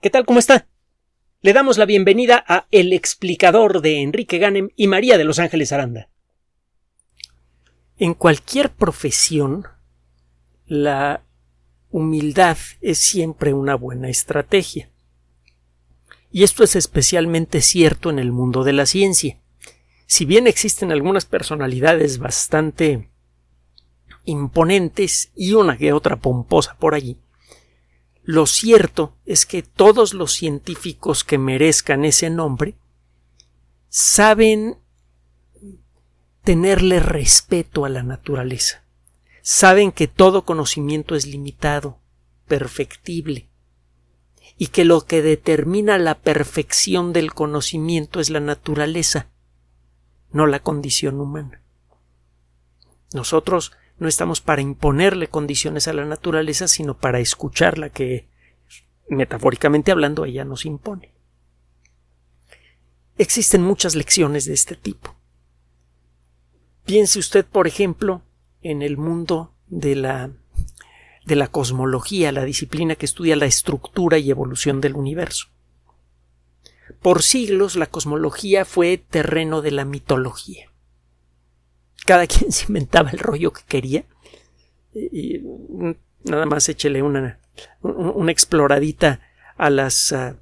¿Qué tal? ¿Cómo está? Le damos la bienvenida a El explicador de Enrique Ganem y María de Los Ángeles Aranda. En cualquier profesión, la humildad es siempre una buena estrategia. Y esto es especialmente cierto en el mundo de la ciencia. Si bien existen algunas personalidades bastante imponentes y una que otra pomposa por allí, lo cierto es que todos los científicos que merezcan ese nombre saben tenerle respeto a la naturaleza. Saben que todo conocimiento es limitado, perfectible, y que lo que determina la perfección del conocimiento es la naturaleza, no la condición humana. Nosotros no estamos para imponerle condiciones a la naturaleza, sino para escucharla que, metafóricamente hablando, ella nos impone. Existen muchas lecciones de este tipo. Piense usted, por ejemplo, en el mundo de la de la cosmología, la disciplina que estudia la estructura y evolución del universo. Por siglos la cosmología fue terreno de la mitología cada quien se inventaba el rollo que quería. Y, nada más échele una, una exploradita a las ah,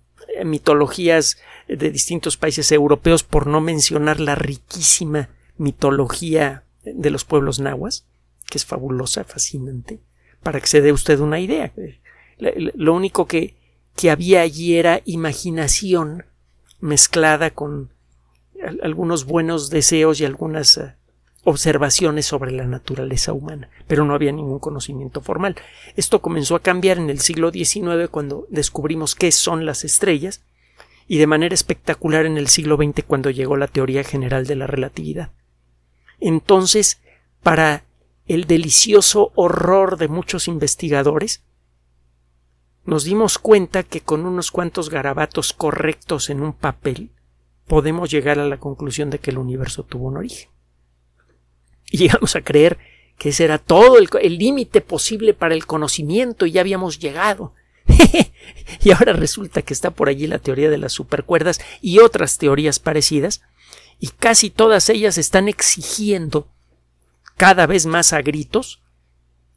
mitologías de distintos países europeos, por no mencionar la riquísima mitología de los pueblos nahuas, que es fabulosa, fascinante, para que se dé usted una idea. Lo único que, que había allí era imaginación mezclada con algunos buenos deseos y algunas ah, observaciones sobre la naturaleza humana, pero no había ningún conocimiento formal. Esto comenzó a cambiar en el siglo XIX cuando descubrimos qué son las estrellas y de manera espectacular en el siglo XX cuando llegó la teoría general de la relatividad. Entonces, para el delicioso horror de muchos investigadores, nos dimos cuenta que con unos cuantos garabatos correctos en un papel podemos llegar a la conclusión de que el universo tuvo un origen y llegamos a creer que ese era todo el límite posible para el conocimiento y ya habíamos llegado. y ahora resulta que está por allí la teoría de las supercuerdas y otras teorías parecidas, y casi todas ellas están exigiendo cada vez más a gritos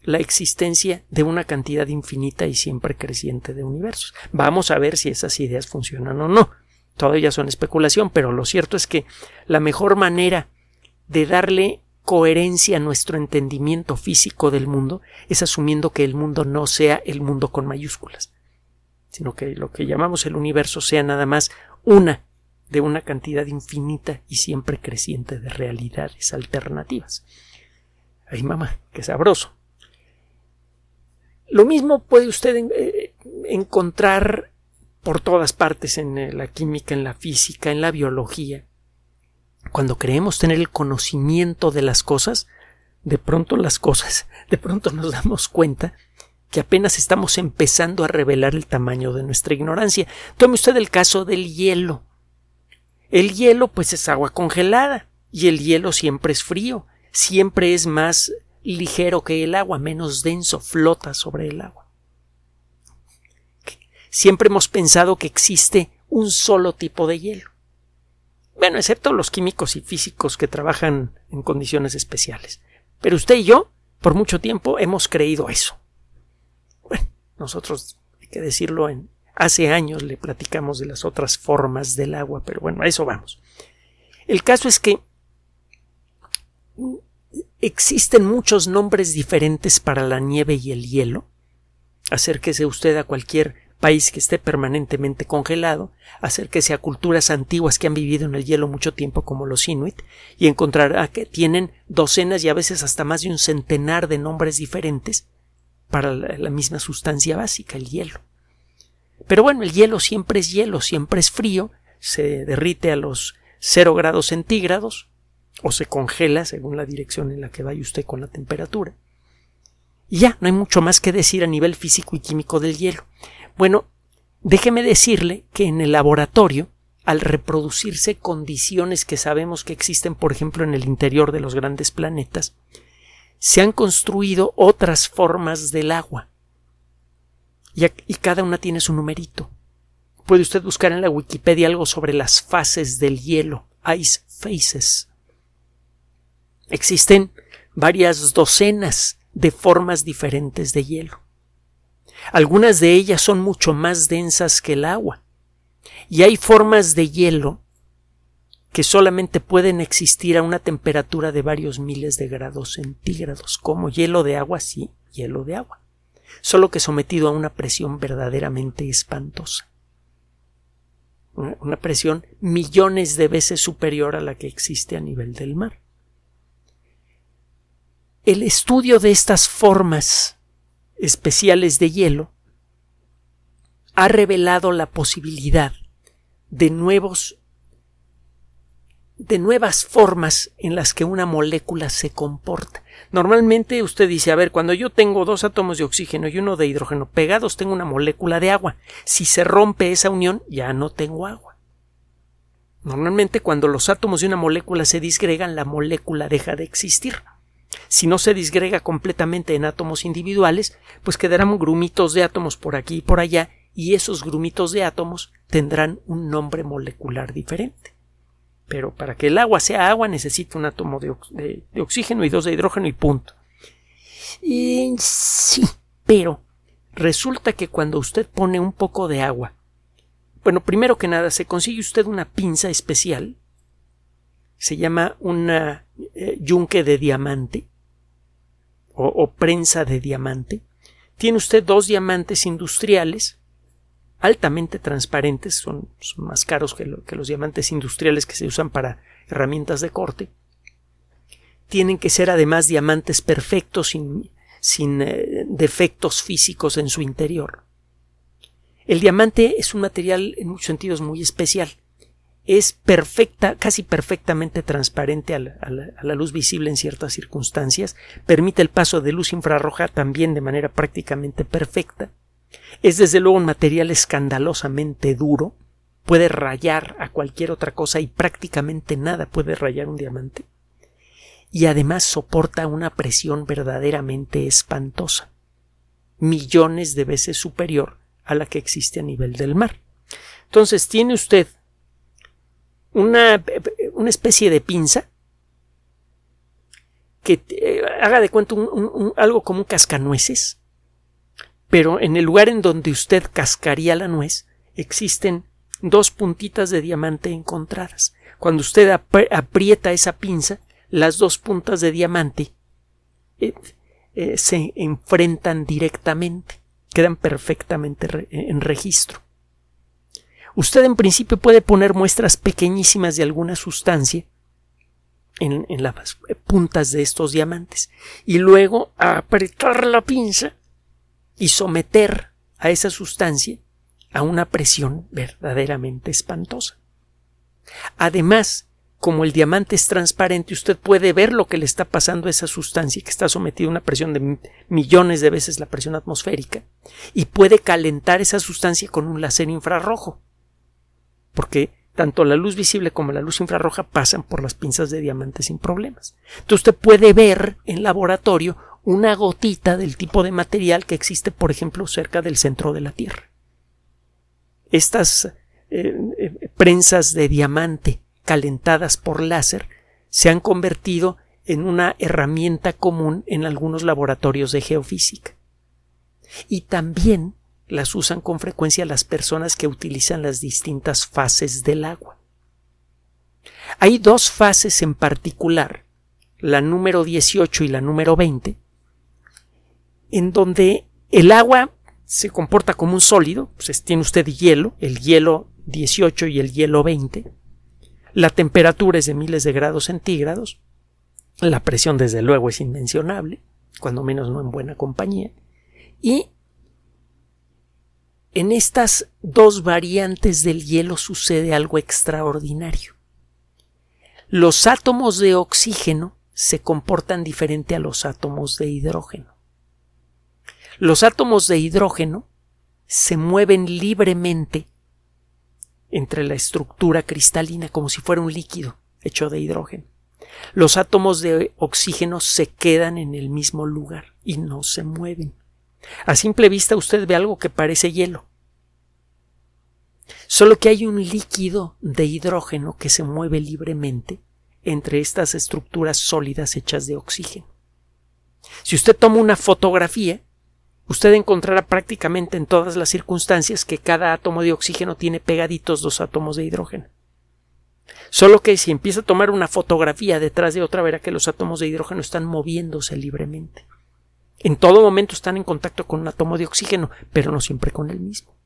la existencia de una cantidad infinita y siempre creciente de universos. Vamos a ver si esas ideas funcionan o no. Todavía son especulación, pero lo cierto es que la mejor manera de darle coherencia nuestro entendimiento físico del mundo es asumiendo que el mundo no sea el mundo con mayúsculas, sino que lo que llamamos el universo sea nada más una de una cantidad infinita y siempre creciente de realidades alternativas. Ay, mamá, qué sabroso. Lo mismo puede usted eh, encontrar por todas partes en eh, la química, en la física, en la biología, cuando creemos tener el conocimiento de las cosas, de pronto las cosas, de pronto nos damos cuenta que apenas estamos empezando a revelar el tamaño de nuestra ignorancia. Tome usted el caso del hielo. El hielo pues es agua congelada y el hielo siempre es frío, siempre es más ligero que el agua, menos denso, flota sobre el agua. Siempre hemos pensado que existe un solo tipo de hielo. Bueno, excepto los químicos y físicos que trabajan en condiciones especiales. Pero usted y yo, por mucho tiempo, hemos creído eso. Bueno, nosotros, hay que decirlo, en, hace años le platicamos de las otras formas del agua, pero bueno, a eso vamos. El caso es que existen muchos nombres diferentes para la nieve y el hielo. Acérquese usted a cualquier país que esté permanentemente congelado, acérquese a culturas antiguas que han vivido en el hielo mucho tiempo como los inuit y encontrará que tienen docenas y a veces hasta más de un centenar de nombres diferentes para la, misma sustancia básica, el hielo. Pero bueno, el hielo siempre es hielo, siempre es frío, se derrite a los cero grados centígrados o se congela según la dirección en la que vaya usted con la temperatura. Y ya, no hay mucho más que decir a nivel físico y químico del hielo. Bueno, déjeme decirle que en el laboratorio, al reproducirse condiciones que sabemos que existen, por ejemplo, en el interior de los grandes planetas, se han construido otras formas del agua. Y, cada una tiene su numerito. puede usted buscar en la Wikipedia algo sobre las fases del hielo, ice phases. Existen varias docenas de formas diferentes de hielo. Algunas de ellas son mucho más densas que el agua. Y hay formas de hielo que solamente pueden existir a una temperatura de varios miles de grados centígrados, como hielo de agua, sí, hielo de agua, solo que sometido a una presión verdaderamente espantosa. Una presión millones de veces superior a la que existe a nivel del mar. El estudio de estas formas especiales de hielo ha revelado la posibilidad de nuevos de nuevas formas en las que una molécula se comporta. Normalmente usted dice, a ver, cuando yo tengo dos átomos de oxígeno y uno de hidrógeno pegados, tengo una molécula de agua. Si se rompe esa unión, ya no tengo agua. Normalmente cuando los átomos de una molécula se disgregan, la molécula deja de existir. Si no se disgrega completamente en átomos individuales, pues quedarán grumitos de átomos por aquí y por allá, y esos grumitos de átomos tendrán un nombre molecular diferente. Pero para que el agua sea agua necesita un átomo de, oxígeno y dos de hidrógeno y punto. Y sí, pero resulta que cuando usted pone un poco de agua, bueno, primero que nada, se consigue usted una pinza especial, se llama una eh, yunque de diamante o, prensa de diamante. Tiene usted dos diamantes industriales altamente transparentes, son, más caros que, los diamantes industriales que se usan para herramientas de corte. Tienen que ser además diamantes perfectos sin, sin eh, defectos físicos en su interior. El diamante es un material en muchos sentidos muy especial. Es perfecta, casi perfectamente transparente a la luz visible en ciertas circunstancias, permite el paso de luz infrarroja también de manera prácticamente perfecta es desde luego un material escandalosamente duro, puede rayar a cualquier otra cosa y prácticamente nada puede rayar un diamante. Y además soporta una presión verdaderamente espantosa, millones de veces superior a la que existe a nivel del mar. Entonces tiene usted una, una especie de pinza que eh, haga de cuenta algo como un cascanueces pero en el lugar en donde usted cascaría la nuez existen dos puntitas de diamante encontradas. Cuando usted aprieta esa pinza, las dos puntas de diamante eh, eh, se enfrentan directamente, quedan perfectamente en registro. Usted en principio puede poner muestras pequeñísimas de alguna sustancia en, en, las puntas de estos diamantes y luego apretar la pinza y someter a esa sustancia a una presión verdaderamente espantosa. Además, como el diamante es transparente, usted puede ver lo que le está pasando a esa sustancia que está sometida a una presión de millones de veces la presión atmosférica y puede calentar esa sustancia con un láser infrarrojo. Porque tanto la luz visible como la luz infrarroja pasan por las pinzas de diamante sin problemas. Entonces usted puede ver en laboratorio una gotita del tipo de material que existe, por ejemplo, cerca del centro de la Tierra. Estas eh, eh, prensas de diamante calentadas por láser se han convertido en una herramienta común en algunos laboratorios de geofísica. Y también las usan con frecuencia las personas que utilizan las distintas fases del agua. Hay dos fases en particular, la número 18 y la número 20, en donde el agua se comporta como un sólido, pues tiene usted hielo, el hielo 18 y el hielo 20, la temperatura es de miles de grados centígrados, la presión desde luego es inmencionable, cuando menos no en buena compañía, y en estas dos variantes del hielo sucede algo extraordinario. Los átomos de oxígeno se comportan diferente a los átomos de hidrógeno. Los átomos de hidrógeno se mueven libremente entre la estructura cristalina como si fuera un líquido hecho de hidrógeno. Los átomos de oxígeno se quedan en el mismo lugar y no se mueven. A simple vista usted ve algo que parece hielo. Solo que hay un líquido de hidrógeno que se mueve libremente entre estas estructuras sólidas hechas de oxígeno. Si usted toma una fotografía, usted encontrará prácticamente en todas las circunstancias que cada átomo de oxígeno tiene pegaditos dos átomos de hidrógeno. Solo que si empieza a tomar una fotografía detrás de otra, verá que los átomos de hidrógeno están moviéndose libremente. En todo momento están en contacto con un átomo de oxígeno, pero no siempre con el mismo.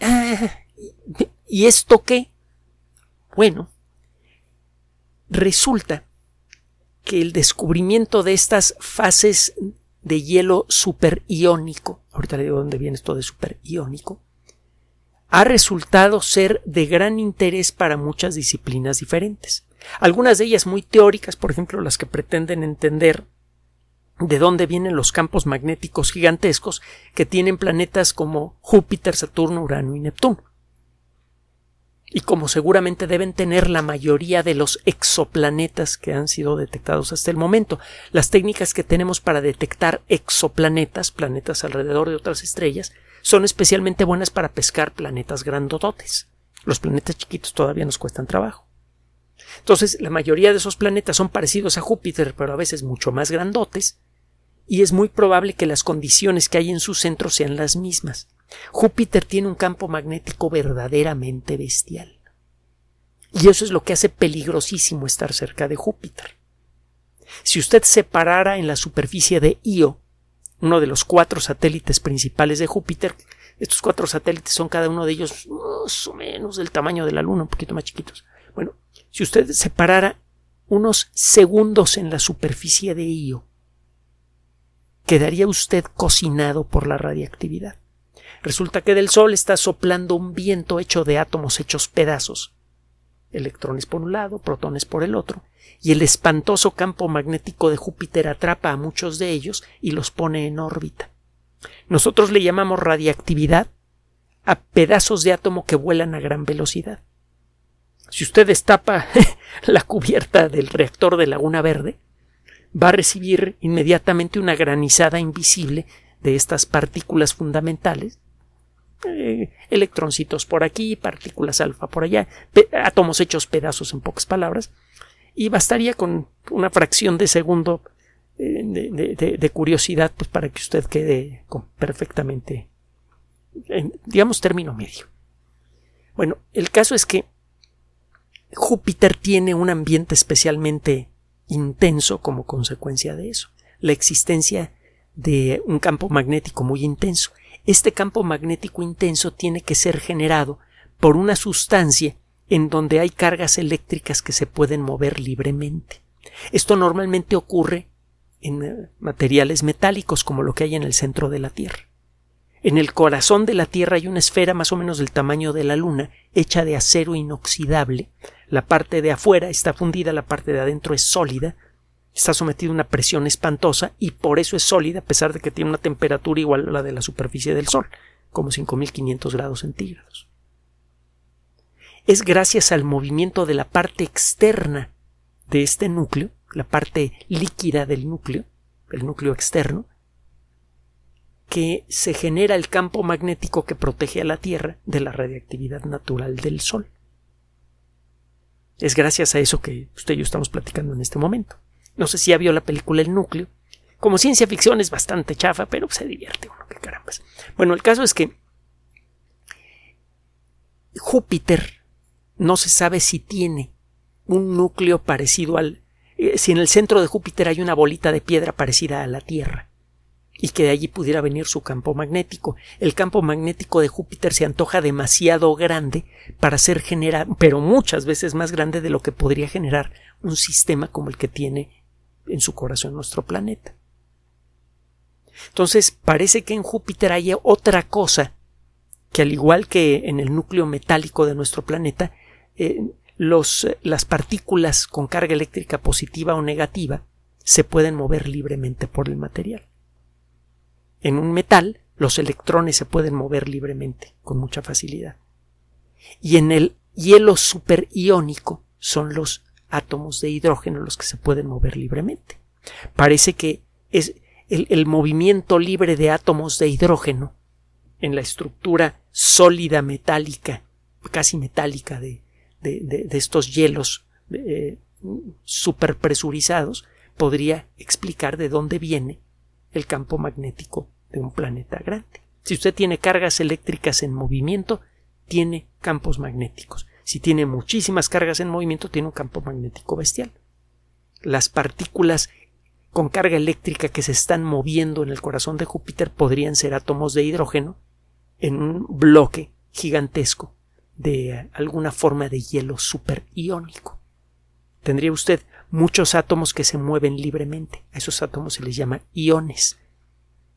Ah, ¿Y esto qué? Bueno, resulta que el descubrimiento de estas fases de hielo superiónico, ahorita le digo dónde viene esto de superiónico, ha resultado ser de gran interés para muchas disciplinas diferentes. Algunas de ellas muy teóricas, por ejemplo, las que pretenden entender de dónde vienen los campos magnéticos gigantescos que tienen planetas como Júpiter, Saturno, Urano y Neptuno. Y como seguramente deben tener la mayoría de los exoplanetas que han sido detectados hasta el momento. Las técnicas que tenemos para detectar exoplanetas, planetas alrededor de otras estrellas, son especialmente buenas para pescar planetas grandototes. Los planetas chiquitos todavía nos cuestan trabajo. Entonces, la mayoría de esos planetas son parecidos a Júpiter, pero a veces mucho más grandotes, y es muy probable que las condiciones que hay en su centro sean las mismas. Júpiter tiene un campo magnético verdaderamente bestial. Y eso es lo que hace peligrosísimo estar cerca de Júpiter. Si usted separara en la superficie de Io uno de los cuatro satélites principales de Júpiter. Estos cuatro satélites son cada uno de ellos más o menos del tamaño de la Luna, un poquito más chiquitos. Bueno, si usted separara unos segundos en la superficie de Io, quedaría usted cocinado por la radiactividad. Resulta que del Sol está soplando un viento hecho de átomos hechos pedazos, electrones por un lado, protones por el otro, y el espantoso campo magnético de Júpiter atrapa a muchos de ellos y los pone en órbita. Nosotros le llamamos radiactividad a pedazos de átomo que vuelan a gran velocidad. Si usted destapa la cubierta del reactor de Laguna Verde, va a recibir inmediatamente una granizada invisible de estas partículas fundamentales, eh, electroncitos por aquí, partículas alfa por allá, átomos hechos pedazos en pocas palabras, y bastaría con una fracción de segundo eh, de, curiosidad pues, para que usted quede perfectamente, en, digamos, término medio. Bueno, el caso es que Júpiter tiene un ambiente especialmente intenso como consecuencia de eso, la existencia de un campo magnético muy intenso. Este campo magnético intenso tiene que ser generado por una sustancia en donde hay cargas eléctricas que se pueden mover libremente. Esto normalmente ocurre en eh, materiales metálicos como lo que hay en el centro de la Tierra. En el corazón de la Tierra hay una esfera más o menos del tamaño de la Luna, hecha de acero inoxidable. La parte de afuera está fundida, la parte de adentro es sólida, está sometida a una presión espantosa y por eso es sólida a pesar de que tiene una temperatura igual a la de la superficie del Sol, como 5500 grados centígrados es gracias al movimiento de la parte externa de este núcleo, la parte líquida del núcleo, el núcleo externo, que se genera el campo magnético que protege a la Tierra de la radiactividad natural del Sol. Es gracias a eso que usted y yo estamos platicando en este momento. No sé si ya vio la película El núcleo. Como ciencia ficción es bastante chafa, pero se divierte uno, que carambas. Bueno, el caso es que Júpiter no se sabe si tiene un núcleo parecido al eh, si en el centro de Júpiter hay una bolita de piedra parecida a la Tierra y que de allí pudiera venir su campo magnético. El campo magnético de Júpiter se antoja demasiado grande para ser generado, pero muchas veces más grande de lo que podría generar un sistema como el que tiene en su corazón nuestro planeta. Entonces parece que en Júpiter hay otra cosa que al igual que en el núcleo metálico de nuestro planeta, eh, las partículas con carga eléctrica positiva o negativa se pueden mover libremente por el material. En un metal, los electrones se pueden mover libremente, con mucha facilidad. Y en el hielo superiónico son los átomos de hidrógeno los que se pueden mover libremente. Parece que es el movimiento libre de átomos de hidrógeno en la estructura sólida metálica, casi metálica de, estos hielos eh, superpresurizados, podría explicar de dónde viene el campo magnético de un planeta grande. Si usted tiene cargas eléctricas en movimiento, tiene campos magnéticos. Si tiene muchísimas cargas en movimiento, tiene un campo magnético bestial. Las partículas con carga eléctrica que se están moviendo en el corazón de Júpiter podrían ser átomos de hidrógeno en un bloque gigantesco de alguna forma de hielo superiónico. Tendría usted muchos átomos que se mueven libremente. A esos átomos se les llama iones.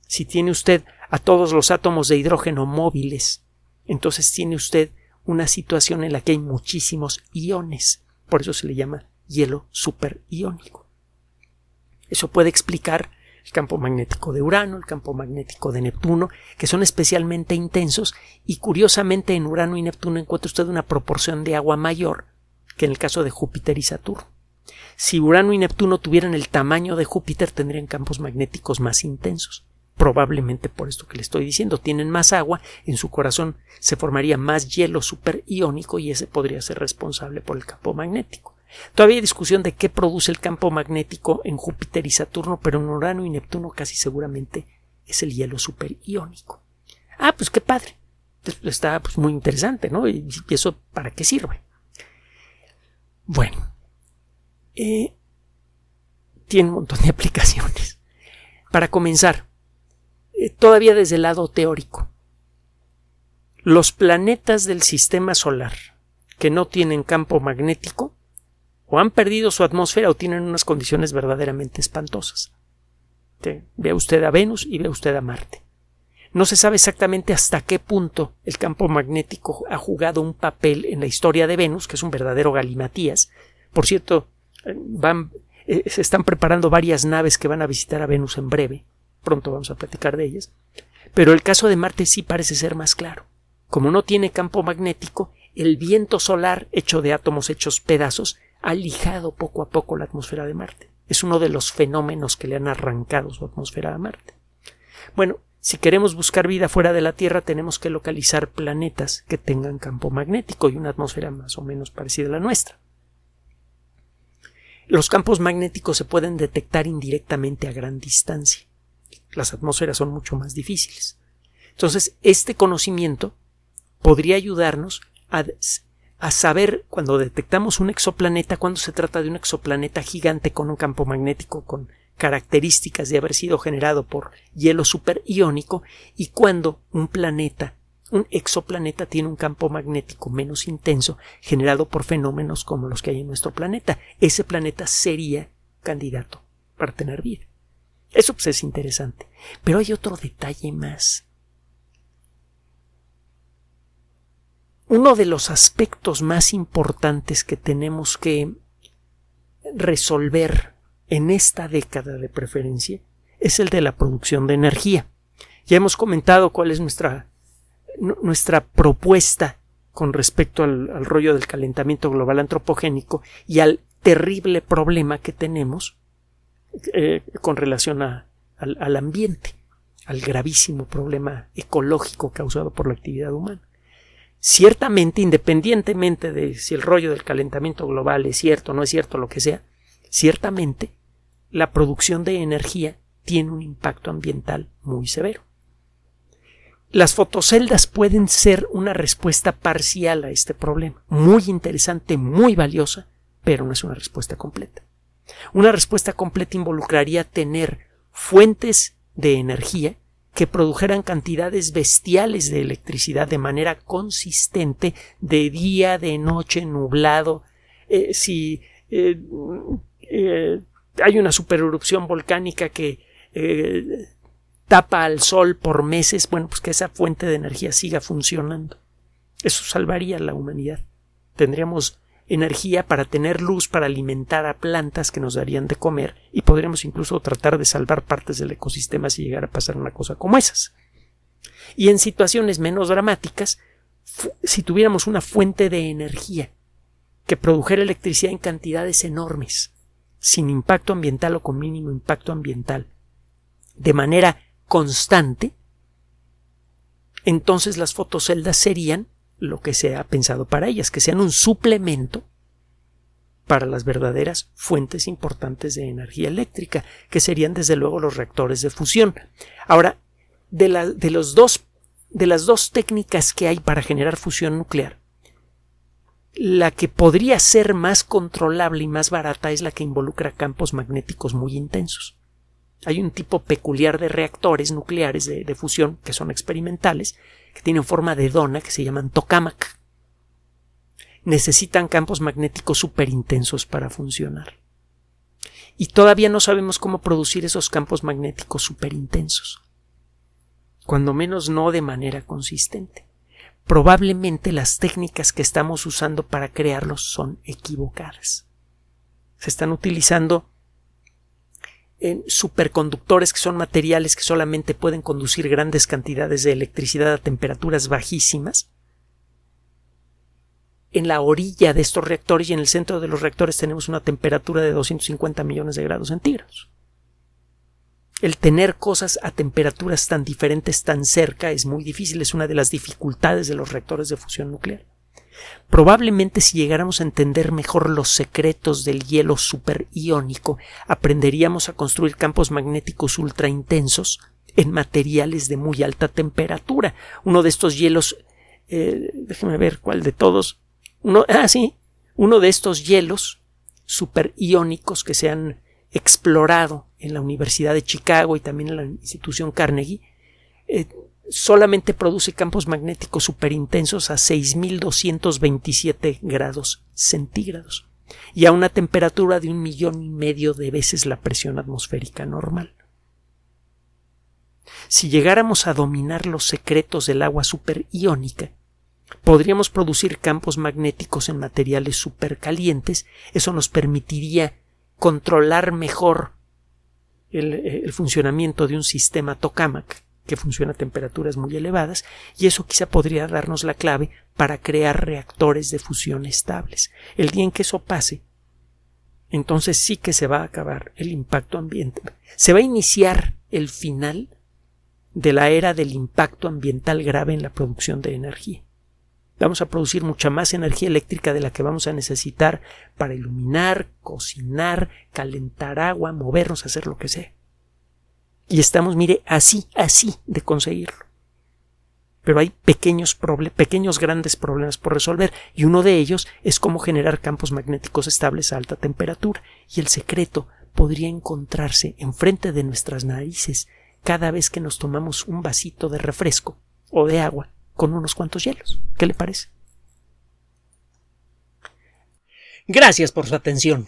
Si tiene usted a todos los átomos de hidrógeno móviles, entonces tiene usted una situación en la que hay muchísimos iones. Por eso se le llama hielo superiónico. Eso puede explicar el campo magnético de Urano, el campo magnético de Neptuno, que son especialmente intensos y curiosamente en Urano y Neptuno encuentra usted una proporción de agua mayor que en el caso de Júpiter y Saturno. Si Urano y Neptuno tuvieran el tamaño de Júpiter tendrían campos magnéticos más intensos. Probablemente por esto que le estoy diciendo, tienen más agua, en su corazón se formaría más hielo superiónico y ese podría ser responsable por el campo magnético. Todavía hay discusión de qué produce el campo magnético en Júpiter y Saturno, pero en Urano y Neptuno casi seguramente es el hielo superiónico. Ah, pues qué padre. Está pues, muy interesante, ¿no? ¿Y eso para qué sirve? Bueno, eh, tiene un montón de aplicaciones. Para comenzar, eh, todavía desde el lado teórico, los planetas del sistema solar que no tienen campo magnético o han perdido su atmósfera o tienen unas condiciones verdaderamente espantosas. Ve usted a Venus y ve usted a Marte. No se sabe exactamente hasta qué punto el campo magnético ha jugado un papel en la historia de Venus, que es un verdadero galimatías. Por cierto, van, eh, se están preparando varias naves que van a visitar a Venus en breve. Pronto vamos a platicar de ellas. Pero el caso de Marte sí parece ser más claro. Como no tiene campo magnético, el viento solar, hecho de átomos hechos pedazos, ha lijado poco a poco la atmósfera de Marte. Es uno de los fenómenos que le han arrancado su atmósfera a Marte. Bueno, si queremos buscar vida fuera de la Tierra, tenemos que localizar planetas que tengan campo magnético y una atmósfera más o menos parecida a la nuestra. Los campos magnéticos se pueden detectar indirectamente a gran distancia. Las atmósferas son mucho más difíciles. Entonces, este conocimiento podría ayudarnos a a saber cuando detectamos un exoplaneta, cuando se trata de un exoplaneta gigante con un campo magnético con características de haber sido generado por hielo superiónico y cuando un planeta, un exoplaneta tiene un campo magnético menos intenso generado por fenómenos como los que hay en nuestro planeta. Ese planeta sería candidato para tener vida. Eso pues es interesante. Pero hay otro detalle más. uno de los aspectos más importantes que tenemos que resolver en esta década de preferencia es el de la producción de energía. Ya hemos comentado cuál es nuestra, nuestra propuesta con respecto al, rollo del calentamiento global antropogénico y al terrible problema que tenemos eh, con relación al ambiente, al gravísimo problema ecológico causado por la actividad humana. Ciertamente, independientemente de si el rollo del calentamiento global es cierto o no es cierto, lo que sea, ciertamente la producción de energía tiene un impacto ambiental muy severo. Las fotoceldas pueden ser una respuesta parcial a este problema, muy interesante, muy valiosa, pero no es una respuesta completa. Una respuesta completa involucraría tener fuentes de energía que produjeran cantidades bestiales de electricidad de manera consistente de día, de noche, nublado. Eh, si eh, eh, hay una supererupción volcánica que tapa al sol por meses, bueno, pues que esa fuente de energía siga funcionando. Eso salvaría a la humanidad. Tendríamos energía para tener luz para alimentar a plantas que nos darían de comer y podríamos incluso tratar de salvar partes del ecosistema si llegara a pasar una cosa como esas. Y en situaciones menos dramáticas, si tuviéramos una fuente de energía que produjera electricidad en cantidades enormes, sin impacto ambiental o con mínimo impacto ambiental, de manera constante, entonces las fotoceldas serían lo que se ha pensado para ellas, que sean un suplemento para las verdaderas fuentes importantes de energía eléctrica, que serían desde luego los reactores de fusión. Ahora, de, de, los dos, de las dos técnicas que hay para generar fusión nuclear, la que podría ser más controlable y más barata es la que involucra campos magnéticos muy intensos. Hay un tipo peculiar de reactores nucleares de, de fusión que son experimentales, que tienen forma de dona, que se llaman tokamak necesitan campos magnéticos súper intensos para funcionar. Y todavía no sabemos cómo producir esos campos magnéticos súper intensos. Cuando menos no de manera consistente. Probablemente las técnicas que estamos usando para crearlos son equivocadas. Se están utilizando en superconductores que son materiales que solamente pueden conducir grandes cantidades de electricidad a temperaturas bajísimas en la orilla de estos reactores y en el centro de los reactores tenemos una temperatura de 250 millones de grados centígrados. El tener cosas a temperaturas tan diferentes tan cerca es muy difícil, es una de las dificultades de los reactores de fusión nuclear. Probablemente si llegáramos a entender mejor los secretos del hielo superiónico, aprenderíamos a construir campos magnéticos ultra intensos en materiales de muy alta temperatura. Uno de estos hielos, eh, déjeme ver cuál de todos, uno, ah, sí, uno de estos hielos superiónicos que se han explorado en la Universidad de Chicago y también en la institución Carnegie, eh, solamente produce campos magnéticos superintensos a 6.227 grados centígrados y a una temperatura de un millón y medio de veces la presión atmosférica normal. Si llegáramos a dominar los secretos del agua superiónica, podríamos producir campos magnéticos en materiales supercalientes. Eso nos permitiría controlar mejor el, funcionamiento de un sistema tokamak que funciona a temperaturas muy elevadas y eso quizá podría darnos la clave para crear reactores de fusión estables. El día en que eso pase, entonces sí que se va a acabar el impacto ambiental. Se va a iniciar el final de la era del impacto ambiental grave en la producción de energía vamos a producir mucha más energía eléctrica de la que vamos a necesitar para iluminar, cocinar, calentar agua, movernos, hacer lo que sea. Y estamos, mire, así, así de conseguirlo. Pero hay pequeños, pequeños grandes problemas por resolver y uno de ellos es cómo generar campos magnéticos estables a alta temperatura. Y el secreto podría encontrarse enfrente de nuestras narices cada vez que nos tomamos un vasito de refresco o de agua con unos cuantos hielos. ¿Qué le parece? Gracias por su atención.